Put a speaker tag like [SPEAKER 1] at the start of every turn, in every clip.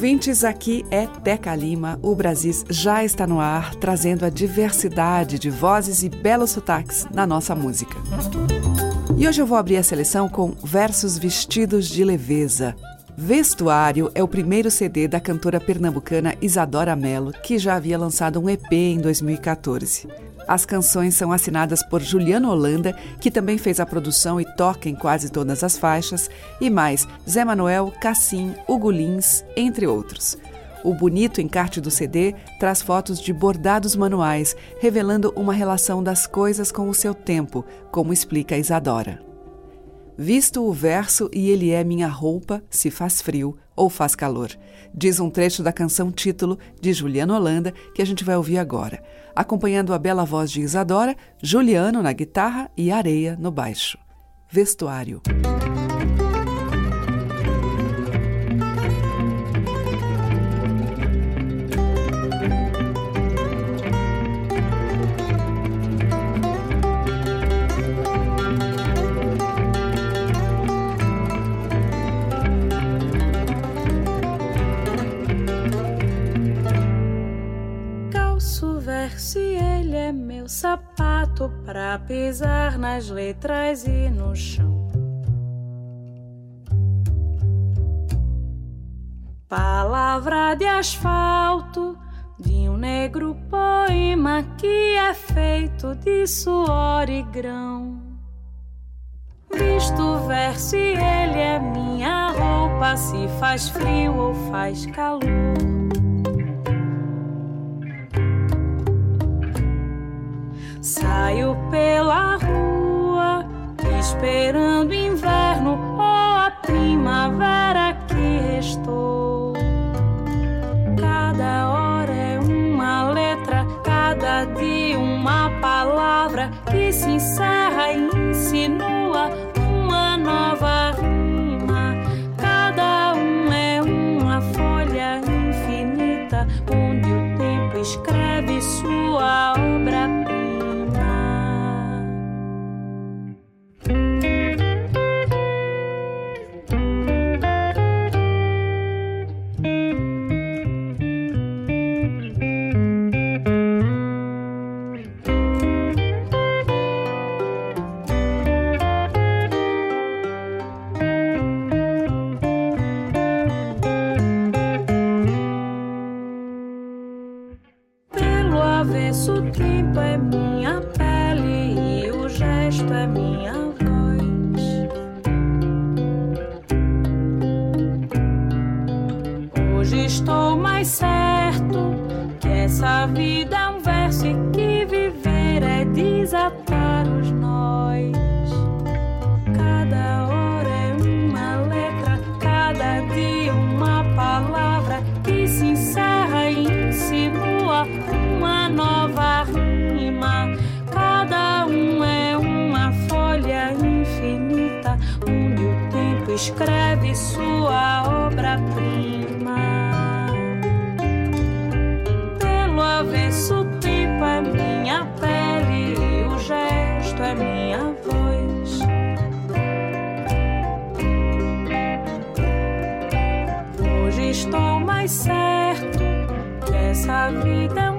[SPEAKER 1] Ouvintes. Aqui é Teca Lima. O Brasis já está no ar, trazendo a diversidade de vozes e belos sotaques na nossa música. E hoje eu vou abrir a seleção com Versos Vestidos de Leveza. Vestuário é o primeiro CD da cantora pernambucana Isadora Mello, que já havia lançado um EP em 2014. As canções são assinadas por Juliano Holanda, que também fez a produção e toca em quase todas as faixas, e mais Zé Manuel, Cassim, Hugo Lins, entre outros. O bonito encarte do CD traz fotos de bordados manuais, revelando uma relação das coisas com o seu tempo, como explica Isadora. Visto o verso e ele é minha roupa, se faz frio ou faz calor, diz um trecho da canção título de Juliano Holanda que a gente vai ouvir agora, acompanhando a bela voz de Isadora, Juliano na guitarra e Areia no baixo. Vestuário.
[SPEAKER 2] Se ele é meu sapato pra pisar nas letras e no chão. Palavra de asfalto de um negro poema que é feito de suor e grão. Visto verso ele é minha roupa, se faz frio ou faz calor. Saio pela rua esperando inverno ou a primavera que restou. Cada hora é uma letra, cada dia uma palavra que se encerra e insinua uma nova rima. Cada um é uma folha infinita onde o tempo escreve sua obra-prima. Escreve sua obra-prima. Pelo avesso, o tempo é minha pele e o gesto é minha voz. Hoje estou mais certo que essa vida é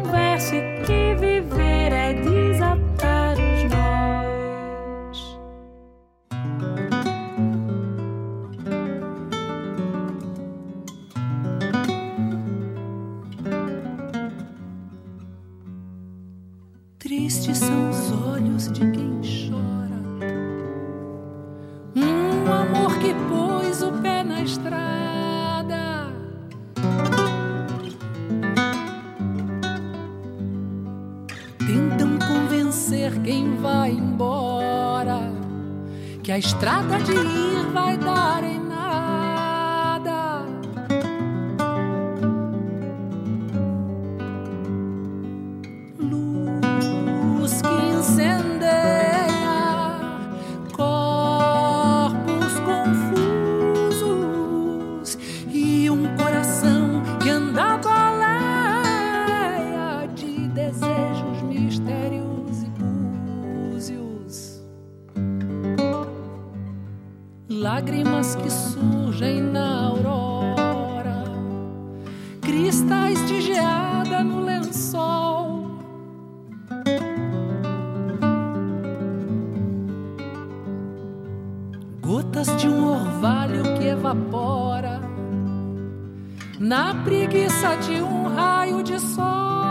[SPEAKER 3] a estrada de ir que surgem na aurora, cristais de geada no lençol. Gotas de um orvalho que evapora na preguiça de um raio de sol.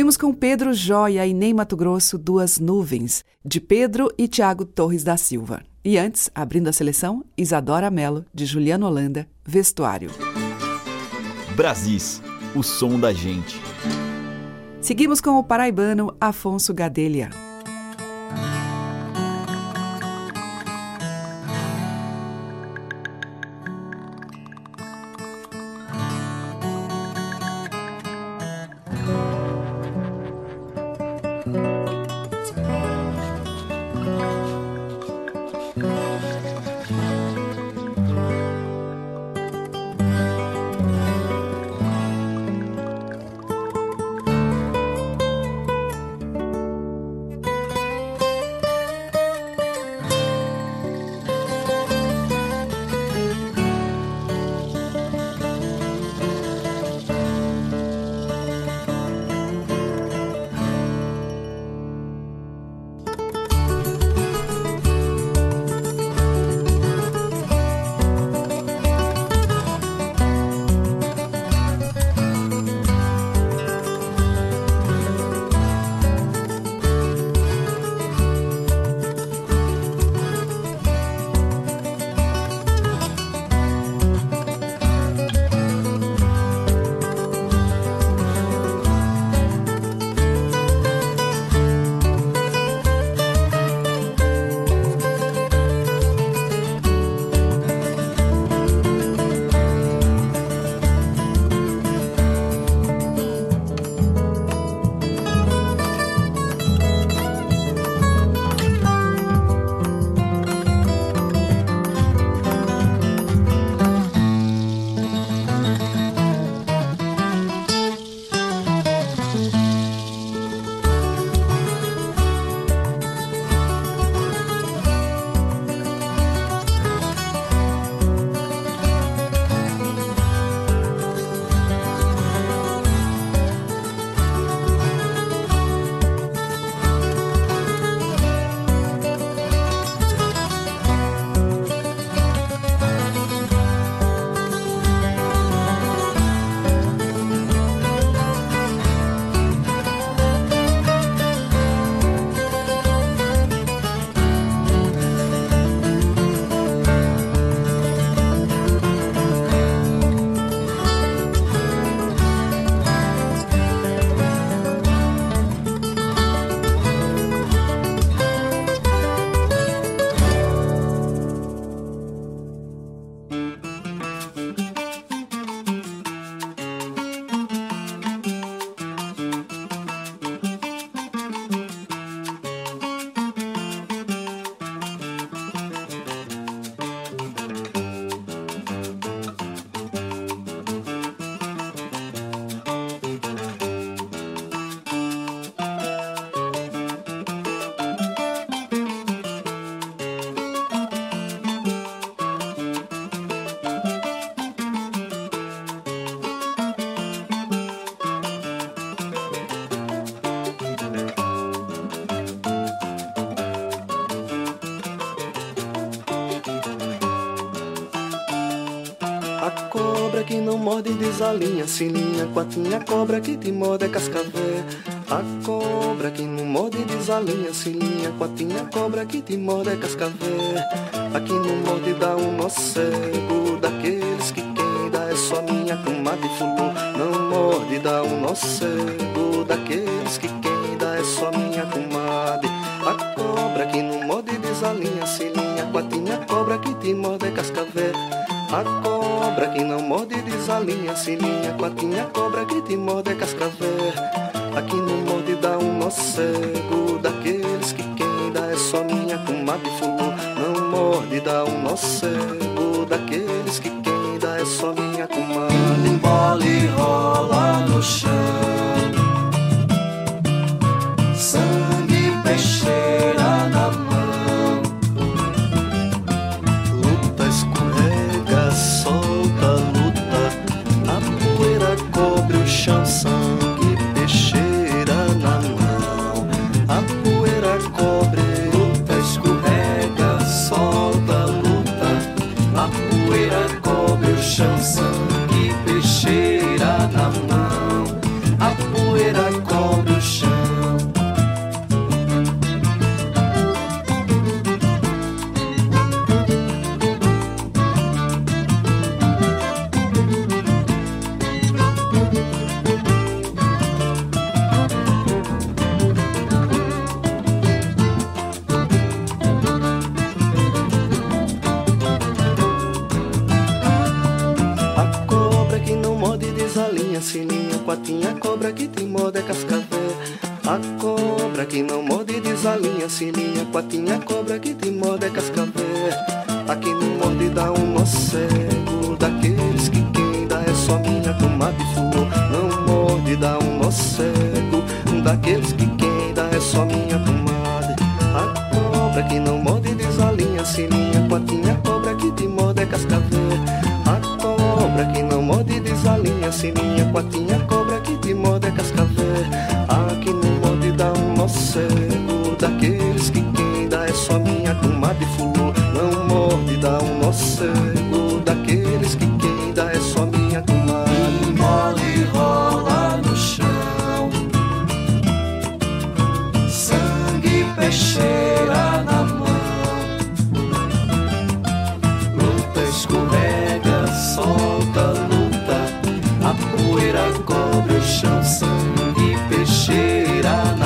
[SPEAKER 1] Ouvimos com Pedro Joia e Ney Mato Grosso Duas Nuvens, de Pedro e Tiago Torres da Silva. E antes, abrindo a seleção, Isadora Mello, de Juliano Holanda, Vestuário.
[SPEAKER 4] Brasis, o som da gente.
[SPEAKER 1] Seguimos com o paraibano Afonso Gadelha.
[SPEAKER 5] morde, desalinha, cilinha, quatinha, cobra que te morde é cascavé. A cobra que não morde, desalinha, cilinha, quatinha, cobra que te morde é cascavé. Aqui no morde dá um nó cego, daqueles que quem dá é só minha, com mate fulum. Não morde, dá um nó cego. galinha, sininha, patinha, cobra, grita e morde, é cascavel. Aqui no morde dá um nó cego, daqueles que quem dá é só minha comadre fulô. Não morde, dá um nó cego, daqueles que quem dá é só minha comadre Chão sangue peixeira.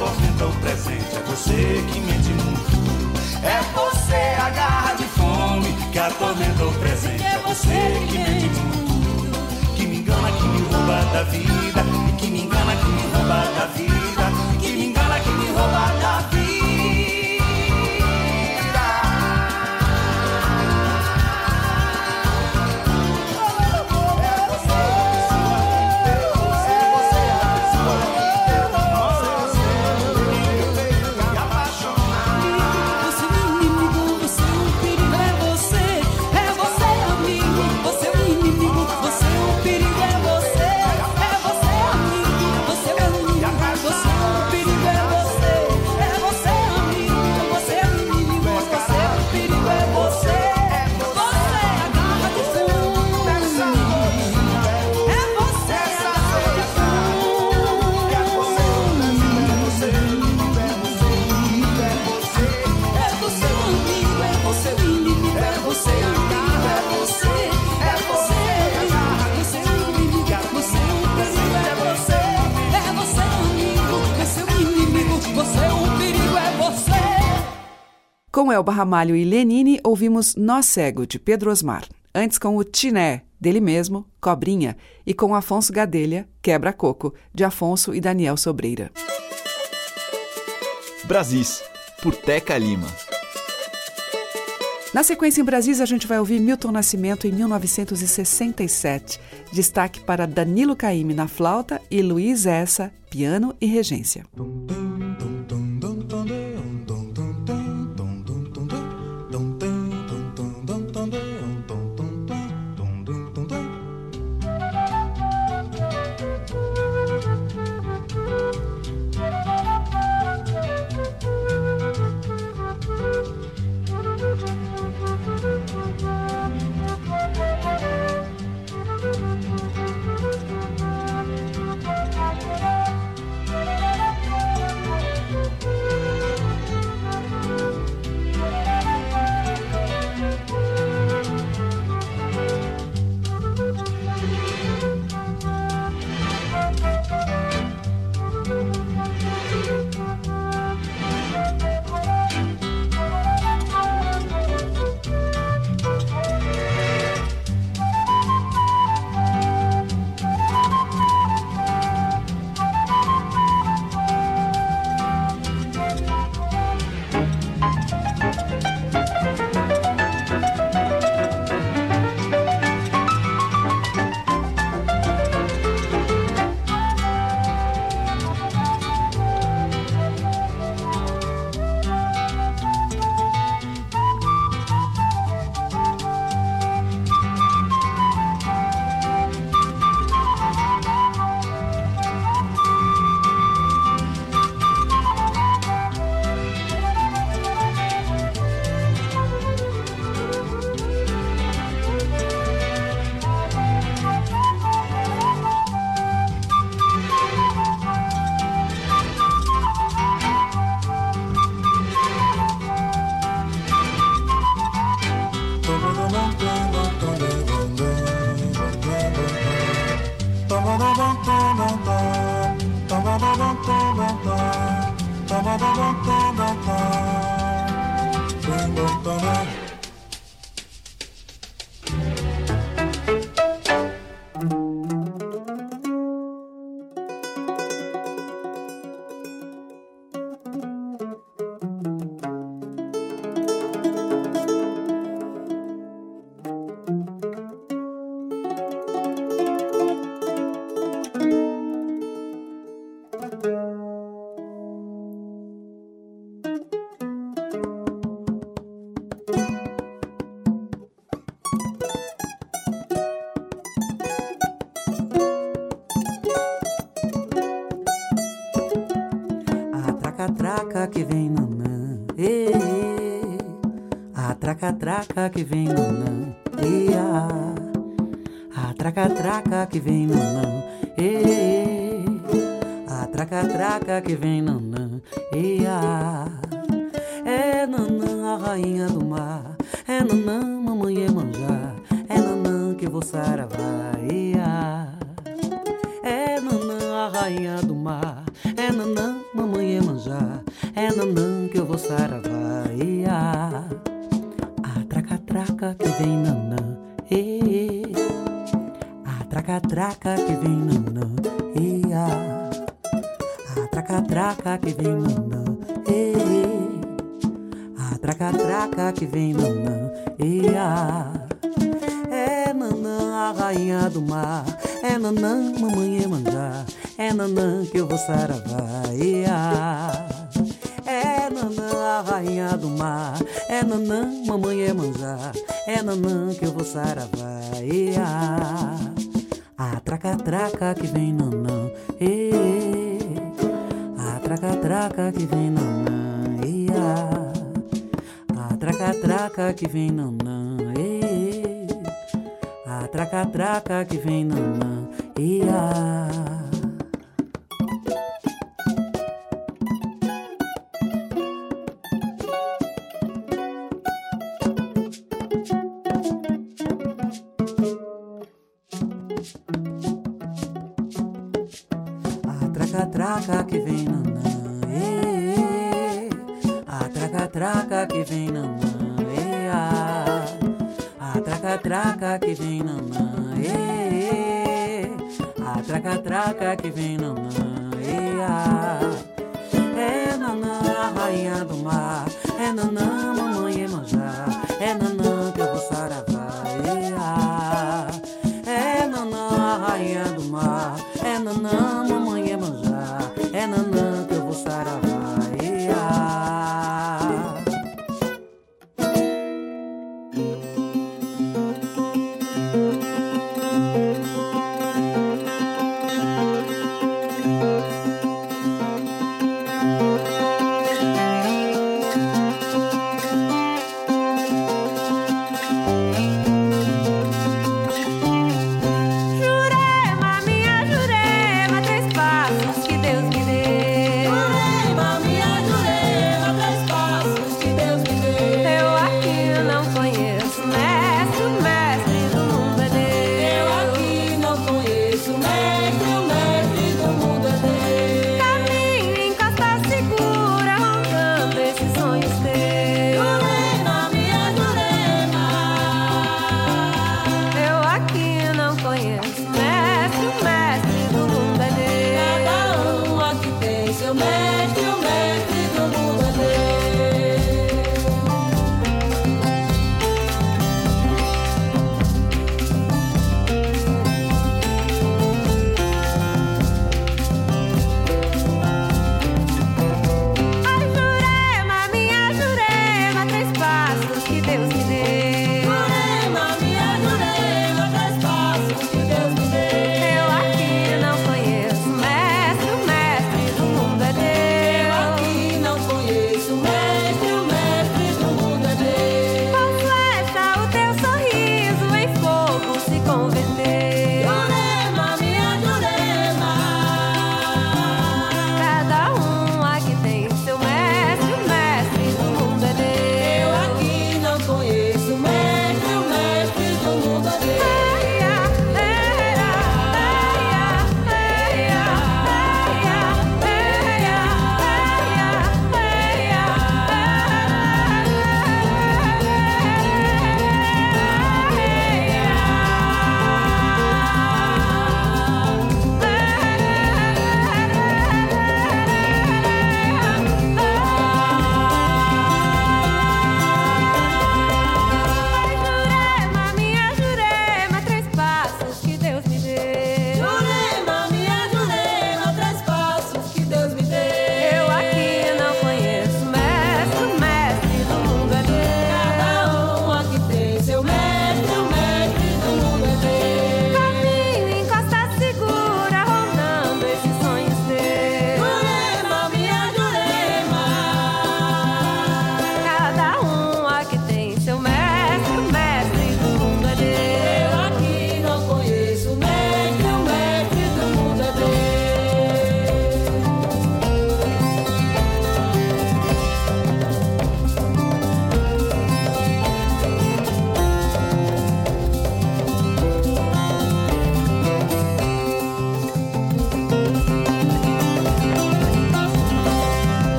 [SPEAKER 6] Atormenta o presente, é você que mente muito. É você a garra de fome que atormenta o presente, é você que mente muito. Que me engana, que me rouba da vida, e que me engana, que me rouba da vida, que me engana, que me rouba da vida.
[SPEAKER 1] Com Elba Ramalho e Lenine, ouvimos Nó Cego, de Pedro Osmar. Antes com o Tiné, dele mesmo, Cobrinha. E com Afonso Gadelha, Quebra Coco, de Afonso e Daniel Sobreira.
[SPEAKER 4] Brasis, por Teca Lima.
[SPEAKER 1] Na sequência em Brasis, a gente vai ouvir Milton Nascimento em 1967. Destaque para Danilo Caymmi na flauta e Luiz Essa, piano e regência.
[SPEAKER 7] traca traca que vem nanã, e a traca traca que vem traca que vem nanã, e a traca traca que vem nanã, e a. Traca traca que vem nanã, e a traca traca que vem nanã, e a. É nanã a rainha do mar, é nanã mamãe é é nanã que eu vou saravá, e a rainha do mar, é nanã mamãe é manjar, é nanã que eu vou saravá, e a a traca traca que vem nanã, e. A traca traca que vem nanã, e. A a traca traca que vem nanã, e. A traca traca que vem nanã, e traca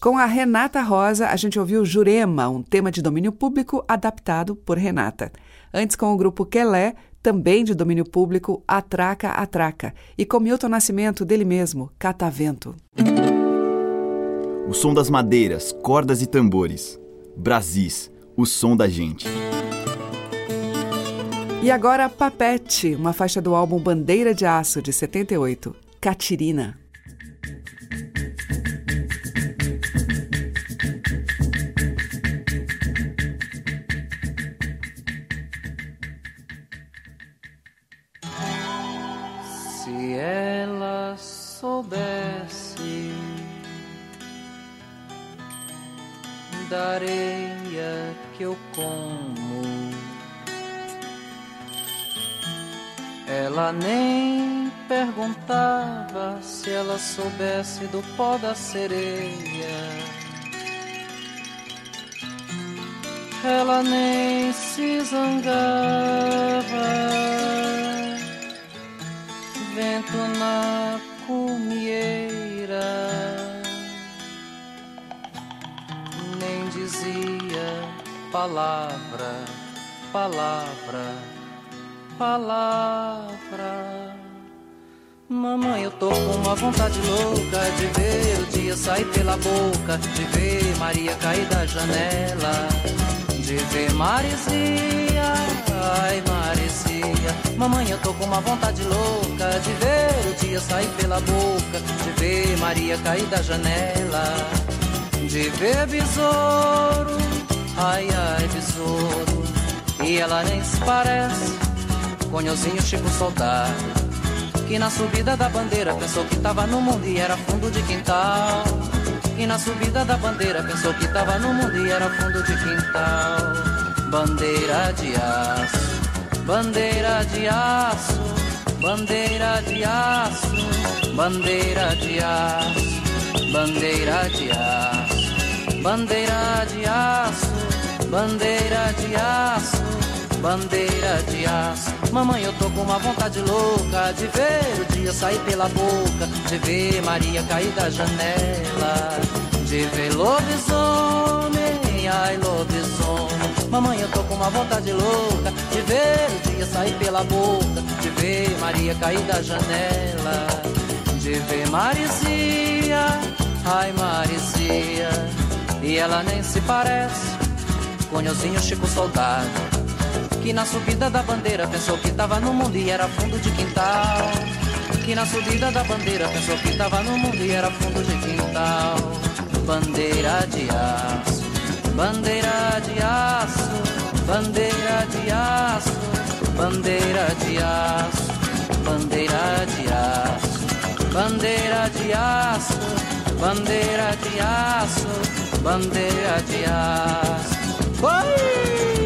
[SPEAKER 1] Com a Renata Rosa, a gente ouviu Jurema, um tema de domínio público adaptado por Renata. Antes, com o grupo Quelé, também de domínio público, Atraca, Atraca. E com Milton Nascimento, dele mesmo, Catavento.
[SPEAKER 4] O som das madeiras, cordas e tambores. Brasis, o som da gente.
[SPEAKER 1] E agora Papete, uma faixa do álbum Bandeira de Aço, de 78, Catirina.
[SPEAKER 8] Ela soubesse da areia que eu como, ela nem perguntava se ela soubesse do pó da sereia. Ela nem se zangava vento na cumieira, nem dizia palavra, palavra, palavra. Mamãe, eu tô com uma vontade louca de ver o dia sair pela boca, de ver Maria cair da janela, de ver Marizinha, ai Marizinha. Mamãe, eu tô com uma vontade louca de ver o dia sair pela boca, de ver Maria cair da janela, de ver besouro, ai ai besouro, e ela nem se parece, conhozinho Chico Soldado, que na subida da bandeira pensou que tava no mundo e era fundo de quintal. E na subida da bandeira pensou que tava no mundo e era fundo de quintal. Bandeira de aço bandeira de aço, bandeira de aço, bandeira de aço, bandeira de aço, bandeira de aço, bandeira de aço, bandeira de aço. Mamãe, eu tô com uma vontade louca de ver o dia sair pela boca, de ver Maria cair da janela, de ver lobisomem, ai lobisomem. Mamãe, eu tô com uma vontade louca de ver o dia sair pela boca, de ver Maria cair da janela, de ver Marizia, ai Marizia, e ela nem se parece com Nhozinho Chico Soldado, que na subida da bandeira pensou que tava no mundo e era fundo de quintal. Que na subida da bandeira pensou que tava no mundo e era fundo de quintal. Bandeira de aço bandeira de aço, bandeira de aço, bandeira de aço, bandeira de aço, bandeira de aço, bandeira de aço, bandeira de aço. Oi!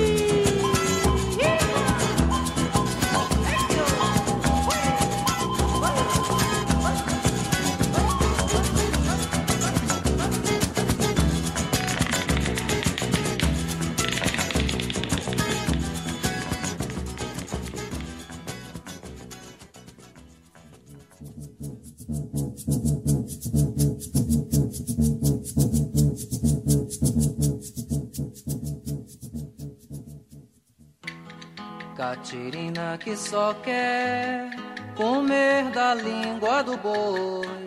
[SPEAKER 8] Catirina que só quer comer da língua do boi.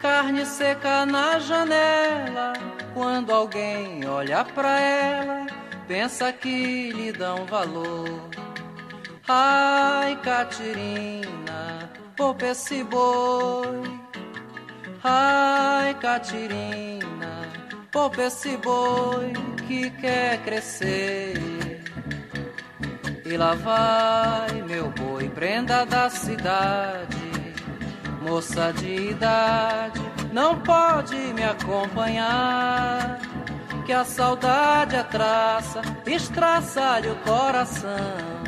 [SPEAKER 8] Carne seca na janela, quando alguém olha pra ela, pensa que lhe dão valor. Ai, Catirina, poupa esse boi. Ai, Catirina, poupa esse boi que quer crescer. E lá vai meu boi, prenda da cidade, moça de idade, não pode me acompanhar. Que a saudade é traça, estraça-lhe o coração.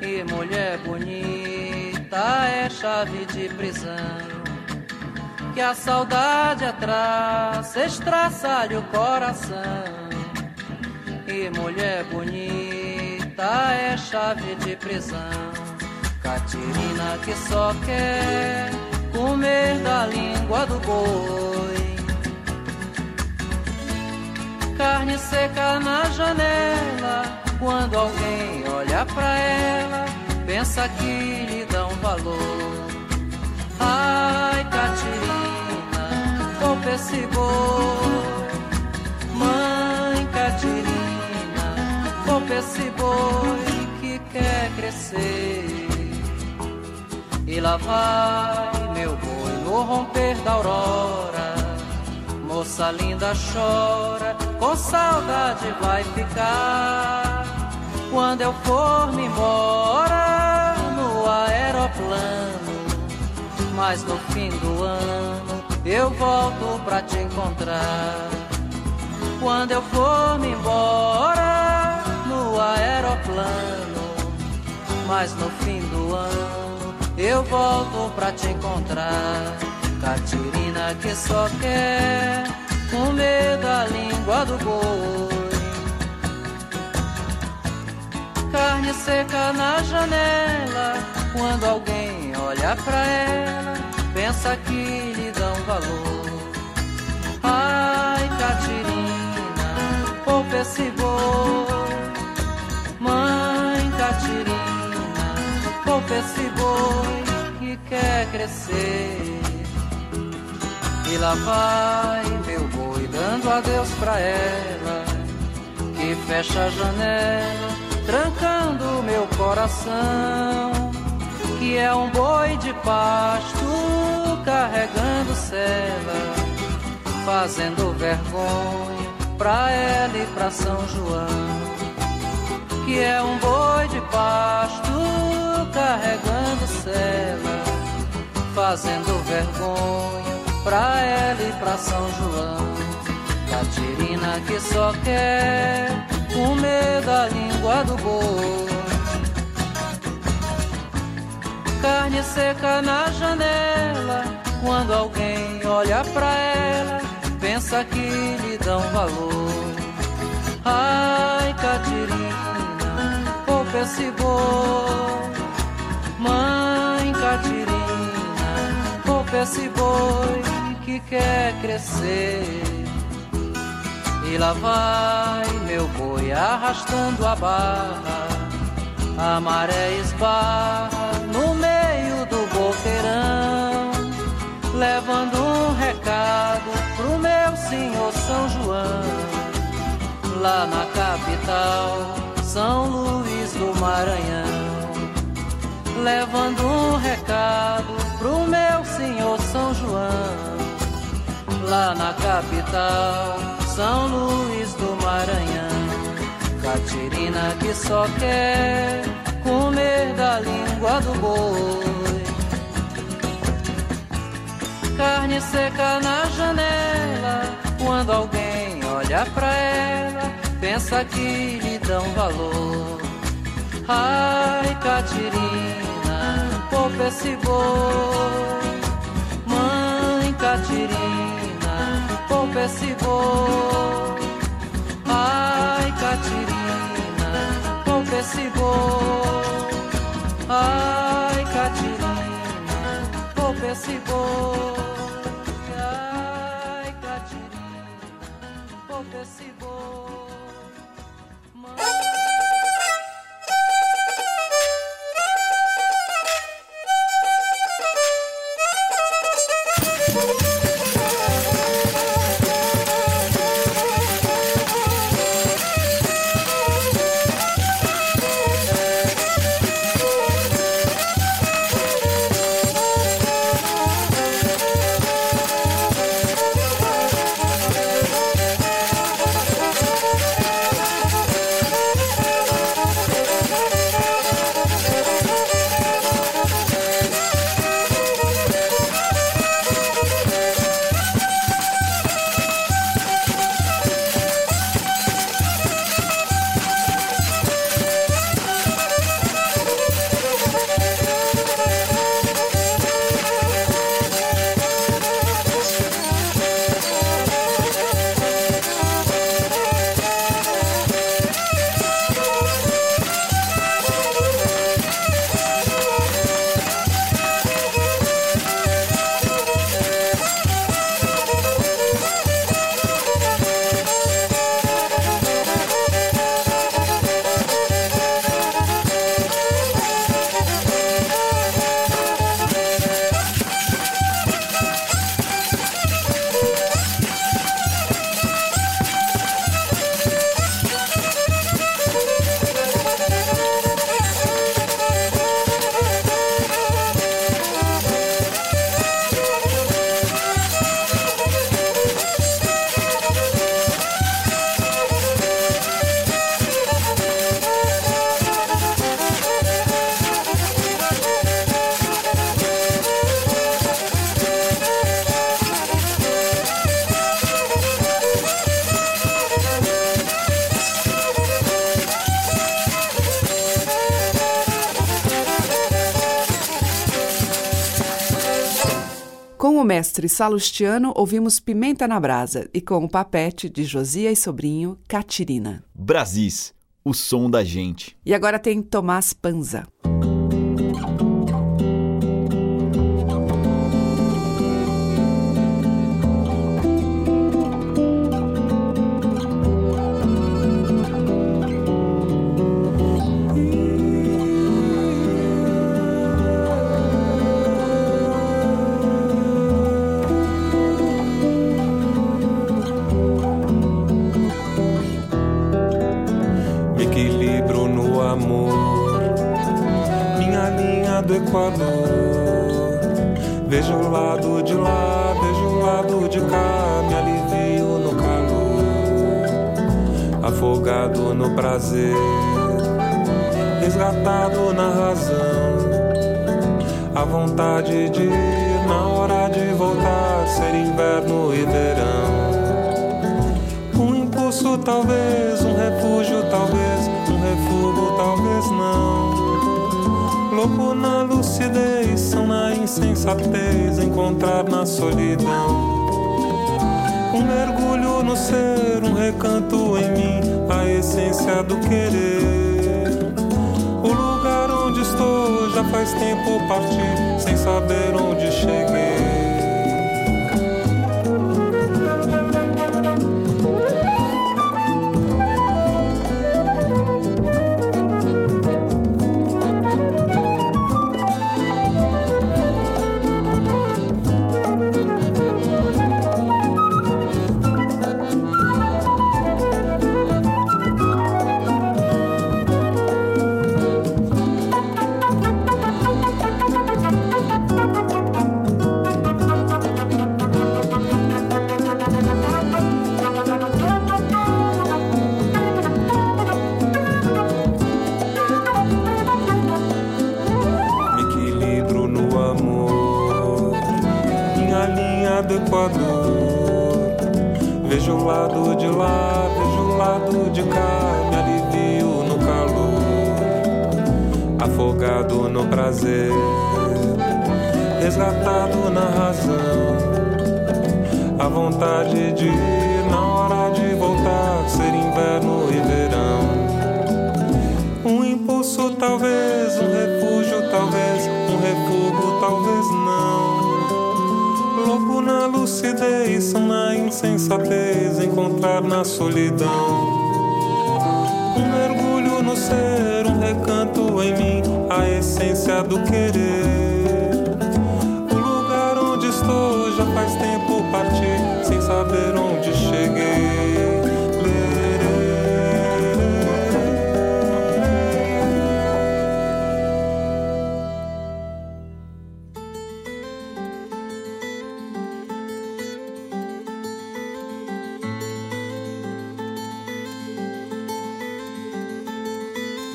[SPEAKER 8] E mulher bonita é chave de prisão que a saudade atrás estraça-lhe o coração. E mulher bonita é chave de prisão. Catirina que só quer comer da língua do boi. Carne seca na janela, quando alguém olha pra ela, pensa que lhe dão valor. Ai, Catirina, boi. Mãe Catirina, esse boi que quer crescer. E lá vai meu boi no romper da aurora. Moça linda chora, com saudade vai ficar. Quando eu for me embora no aeroplano, mas no fim do ano eu volto pra te encontrar. Quando eu for me embora no aeroplano, mas no fim do ano eu volto pra te encontrar. Catirina que só quer comer da língua do boi. Carne seca na janela, quando alguém olha pra ela, pensa que lhe valor. Ai, Catirina, poupa esse boi. Mãe Catirina, poupa esse boi que quer crescer. E lá vai meu boi dando adeus pra ela, que fecha a janela, trancando meu coração. Que é um boi de pasto carregando cela, fazendo vergonha pra ela e pra São João. Que é um boi de pasto carregando cela, fazendo vergonha pra ela e pra São João. Catirina que só quer comer da língua do boi. Carne seca na janela, quando alguém olha pra ela, pensa que lhe dão valor. Ai, Catirina, poupa esse boi. Mãe Catirina, poupa esse boi que quer crescer. E lá vai meu boi arrastando a barra, a maré esbarra levando um recado pro meu senhor São João, lá na capital, São Luís do Maranhão. Levando um recado pro meu senhor São João, lá na capital, São Luís do Maranhão. Catirina que só quer comer da língua do boi. Carne seca na janela, quando alguém olha pra ela, pensa que lhe dão valor. Ai, Catirina, poupa esse boi. Mãe Catirina, poupa esse boi. Ai, Catirina, poupa esse boi. Ai, Catirina, poupa esse boi. Poupa esse
[SPEAKER 9] mestre Salustiano, ouvimos Pimenta na Brasa e com o papete de Josias Sobrinho, Catirina.
[SPEAKER 4] Brasis, o som da gente.
[SPEAKER 9] E agora tem Tomás Panza.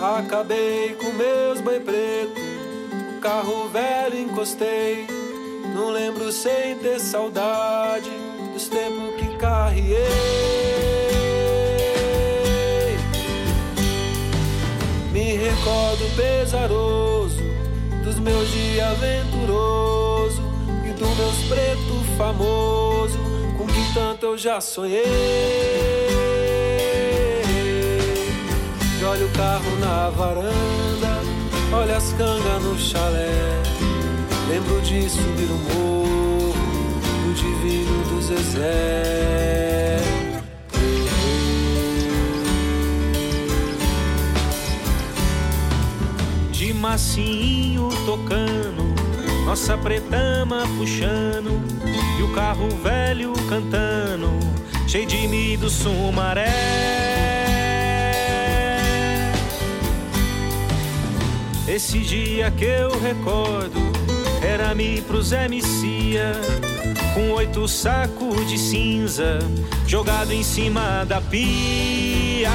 [SPEAKER 10] Acabei com meus boi preto, carro velho encostei. Não lembro sem ter saudade dos tempos que carreei. Me recordo pesaroso dos meus dias aventuroso e do meus preto famoso com que tanto eu já sonhei. Olha o carro na varanda, olha as cangas no chalé. Lembro de subir o morro do divino do Zezé.
[SPEAKER 11] De massinho tocando, nossa pretama puxando, e o carro velho cantando, cheio de mim do sumaré. Esse dia que eu recordo era me pro Zé Messias com oito sacos de cinza jogado em cima da pia.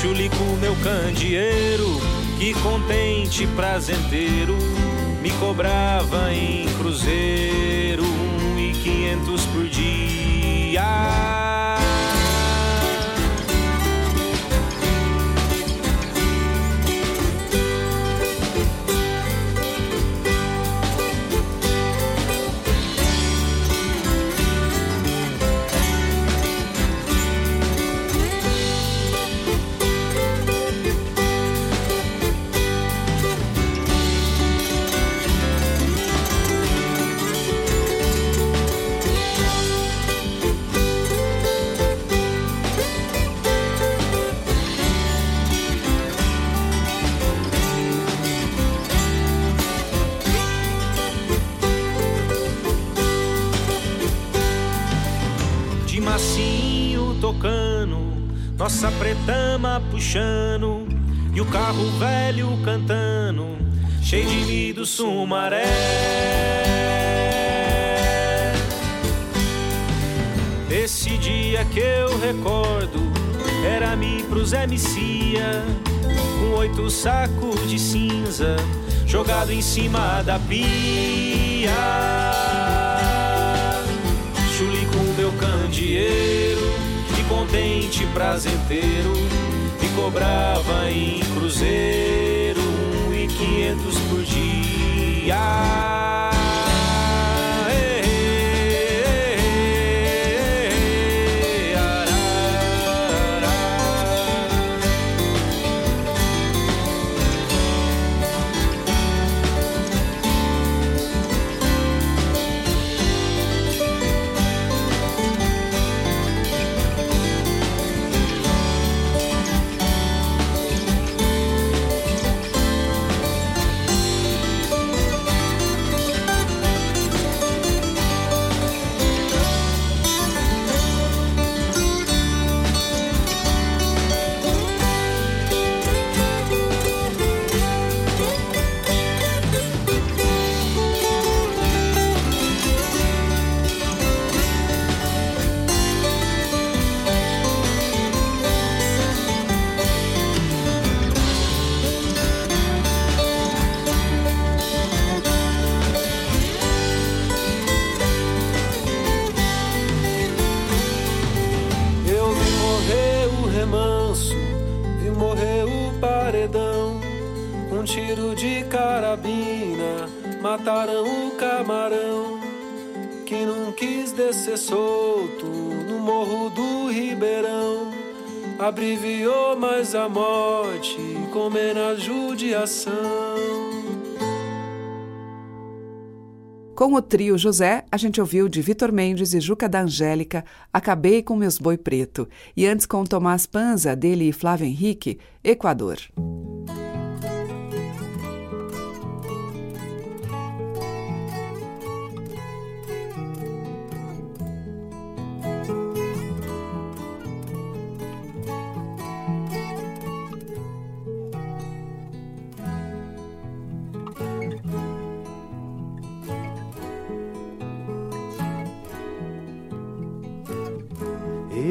[SPEAKER 11] Chulico, meu candeeiro, que contente prazenteiro, me cobrava em cruzeiro um e quinhentos por dia. E o carro velho cantando, cheio de lido sumaré. Esse dia que eu recordo era me pro Zé Micia, com oito sacos de cinza jogado em cima da pia. Chuli com meu candeeiro, e contente prazenteiro, cobrava em cruzeiro um e quinhentos por dia.
[SPEAKER 10] Judiação.
[SPEAKER 1] Com o trio José, a gente ouviu de Vitor Mendes e Juca da Angélica Acabei com Meus Boi Preto. E antes com Tomás Panza, dele e Flávio Henrique, Equador.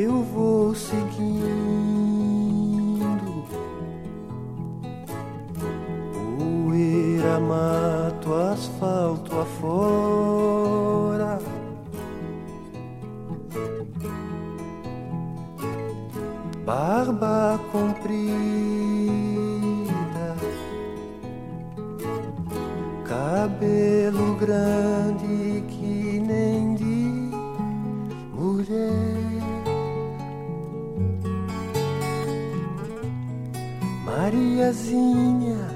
[SPEAKER 12] Eu vou seguindo poeira, mato, asfalto afora. Barba comprida, cabelo grande Mariazinha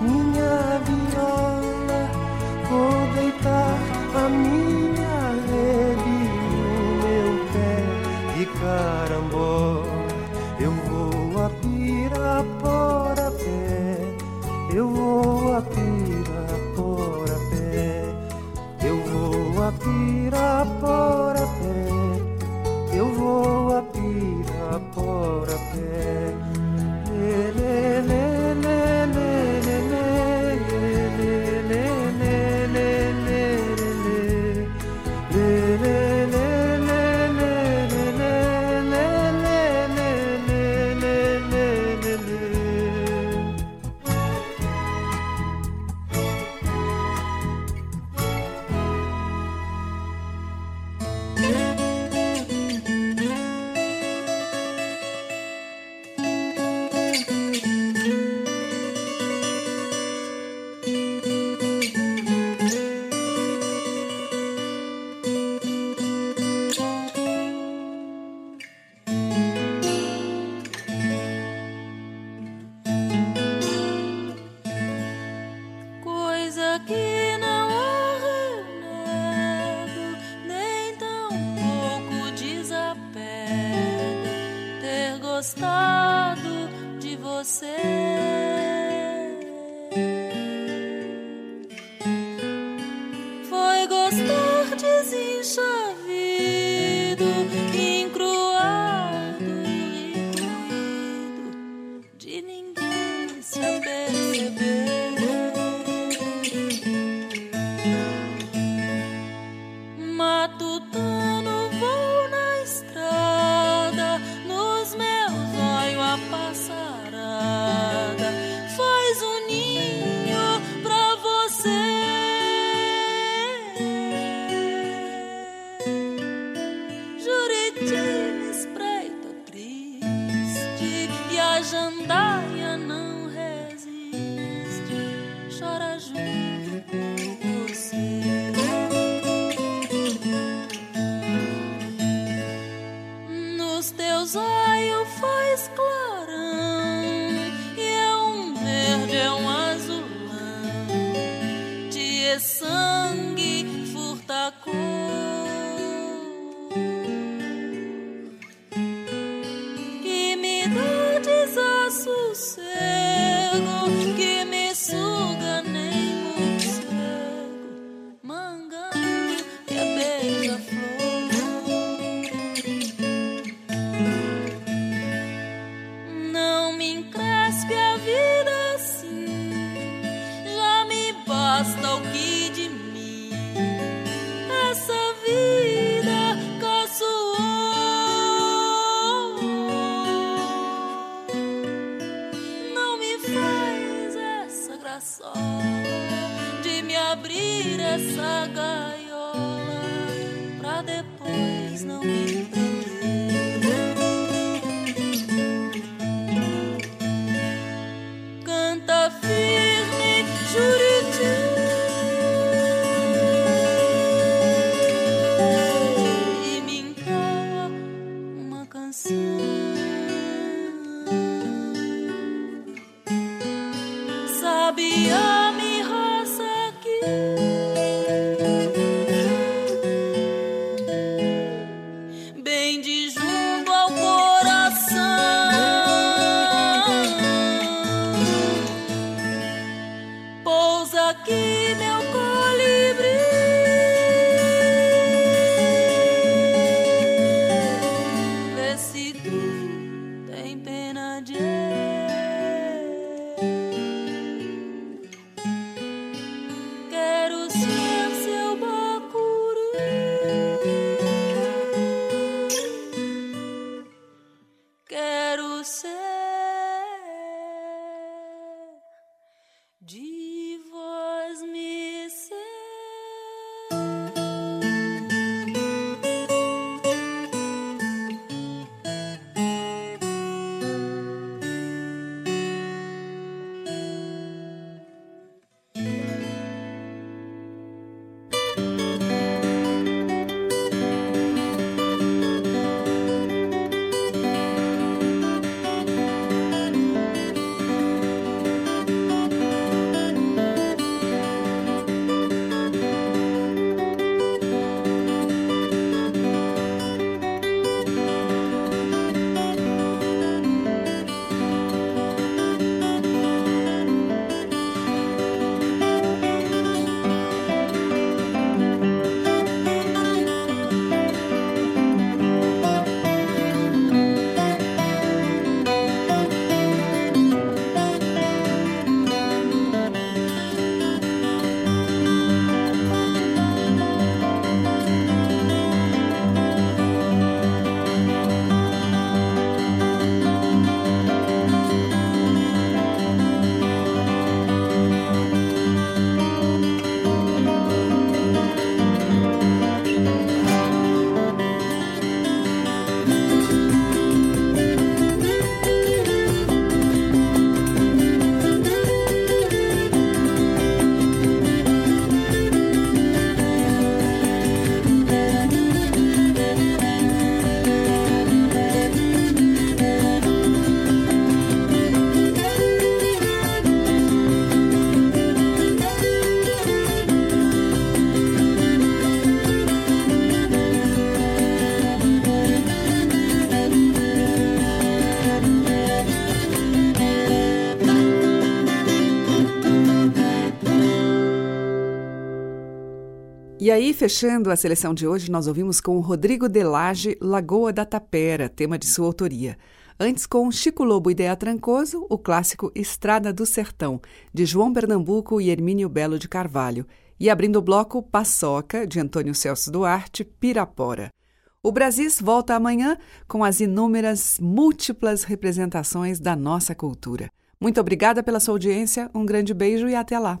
[SPEAKER 12] minha viola, vou deitar a minha.
[SPEAKER 13] E
[SPEAKER 1] aí, fechando a seleção de hoje, nós ouvimos com Rodrigo Delage Lagoa da Tapera, tema de sua autoria. Antes, com Chico Lobo e Dea Trancoso, o clássico Estrada do Sertão, de João Pernambuco e Hermínio Belo de Carvalho. E abrindo o bloco, Paçoca, de Antônio Celso Duarte, Pirapora. O Brasis volta amanhã com as inúmeras, múltiplas representações da nossa cultura. Muito obrigada pela sua audiência, um grande beijo e até lá.